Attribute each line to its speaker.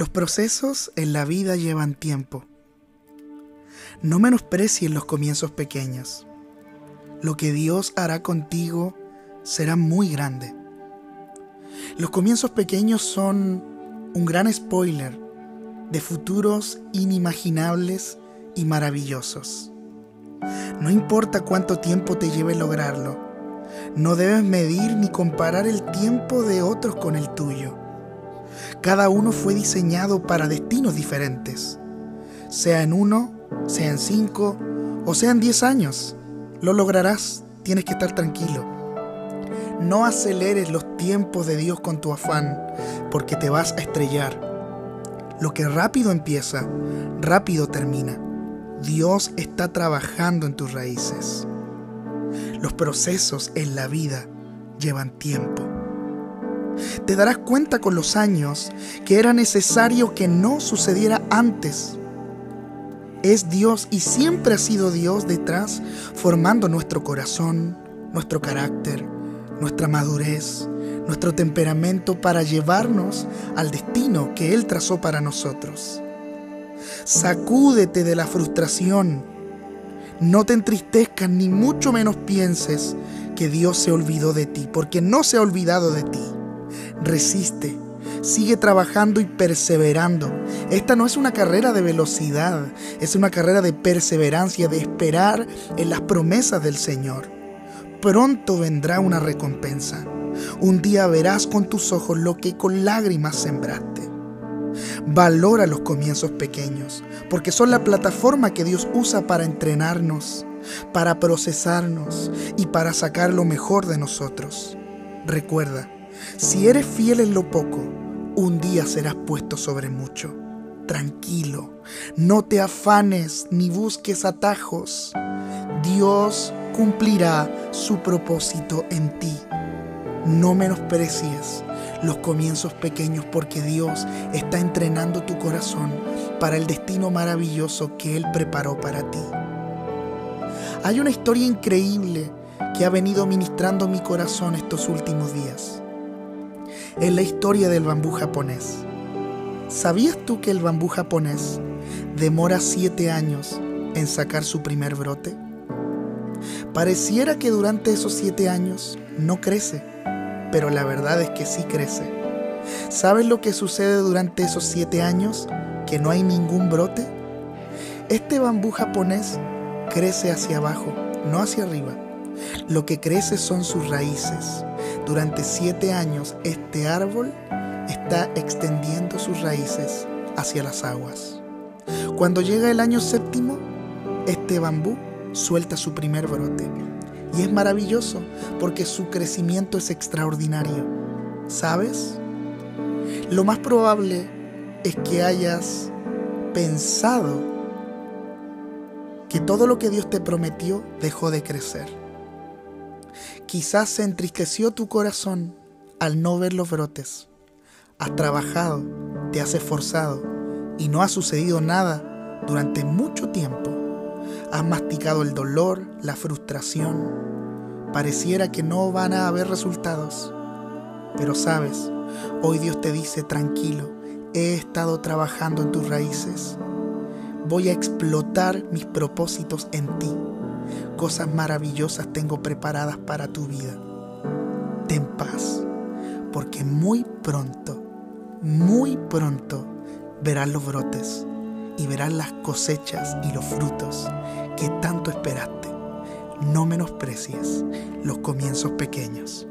Speaker 1: Los procesos en la vida llevan tiempo. No menosprecies los comienzos pequeños. Lo que Dios hará contigo será muy grande. Los comienzos pequeños son un gran spoiler de futuros inimaginables y maravillosos. No importa cuánto tiempo te lleve lograrlo, no debes medir ni comparar el tiempo de otros con el tuyo. Cada uno fue diseñado para destinos diferentes, sea en uno, sea en cinco o sea en diez años. Lo lograrás, tienes que estar tranquilo. No aceleres los tiempos de Dios con tu afán, porque te vas a estrellar. Lo que rápido empieza, rápido termina. Dios está trabajando en tus raíces. Los procesos en la vida llevan tiempo. Te darás cuenta con los años que era necesario que no sucediera antes. Es Dios y siempre ha sido Dios detrás, formando nuestro corazón, nuestro carácter, nuestra madurez, nuestro temperamento para llevarnos al destino que Él trazó para nosotros. Sacúdete de la frustración. No te entristezcas ni mucho menos pienses que Dios se olvidó de ti, porque no se ha olvidado de ti. Resiste, sigue trabajando y perseverando. Esta no es una carrera de velocidad, es una carrera de perseverancia, de esperar en las promesas del Señor. Pronto vendrá una recompensa. Un día verás con tus ojos lo que con lágrimas sembraste. Valora los comienzos pequeños, porque son la plataforma que Dios usa para entrenarnos, para procesarnos y para sacar lo mejor de nosotros. Recuerda, si eres fiel en lo poco, un día serás puesto sobre mucho. Tranquilo, no te afanes ni busques atajos. Dios cumplirá su propósito en ti. No menosprecies los comienzos pequeños porque Dios está entrenando tu corazón para el destino maravilloso que Él preparó para ti. Hay una historia increíble que ha venido ministrando mi corazón estos últimos días. Es la historia del bambú japonés. ¿Sabías tú que el bambú japonés demora siete años en sacar su primer brote? Pareciera que durante esos siete años no crece pero la verdad es que sí crece. ¿Sabes lo que sucede durante esos siete años? Que no hay ningún brote. Este bambú japonés crece hacia abajo, no hacia arriba. Lo que crece son sus raíces. Durante siete años este árbol está extendiendo sus raíces hacia las aguas. Cuando llega el año séptimo, este bambú suelta su primer brote. Y es maravilloso porque su crecimiento es extraordinario. ¿Sabes? Lo más probable es que hayas pensado que todo lo que Dios te prometió dejó de crecer. Quizás se entristeció tu corazón al no ver los brotes. Has trabajado, te has esforzado y no ha sucedido nada durante mucho tiempo. Has masticado el dolor, la frustración. Pareciera que no van a haber resultados. Pero sabes, hoy Dios te dice, tranquilo, he estado trabajando en tus raíces. Voy a explotar mis propósitos en ti. Cosas maravillosas tengo preparadas para tu vida. Ten paz, porque muy pronto, muy pronto verás los brotes y verás las cosechas y los frutos que tanto esperaste. No menosprecies los comienzos pequeños.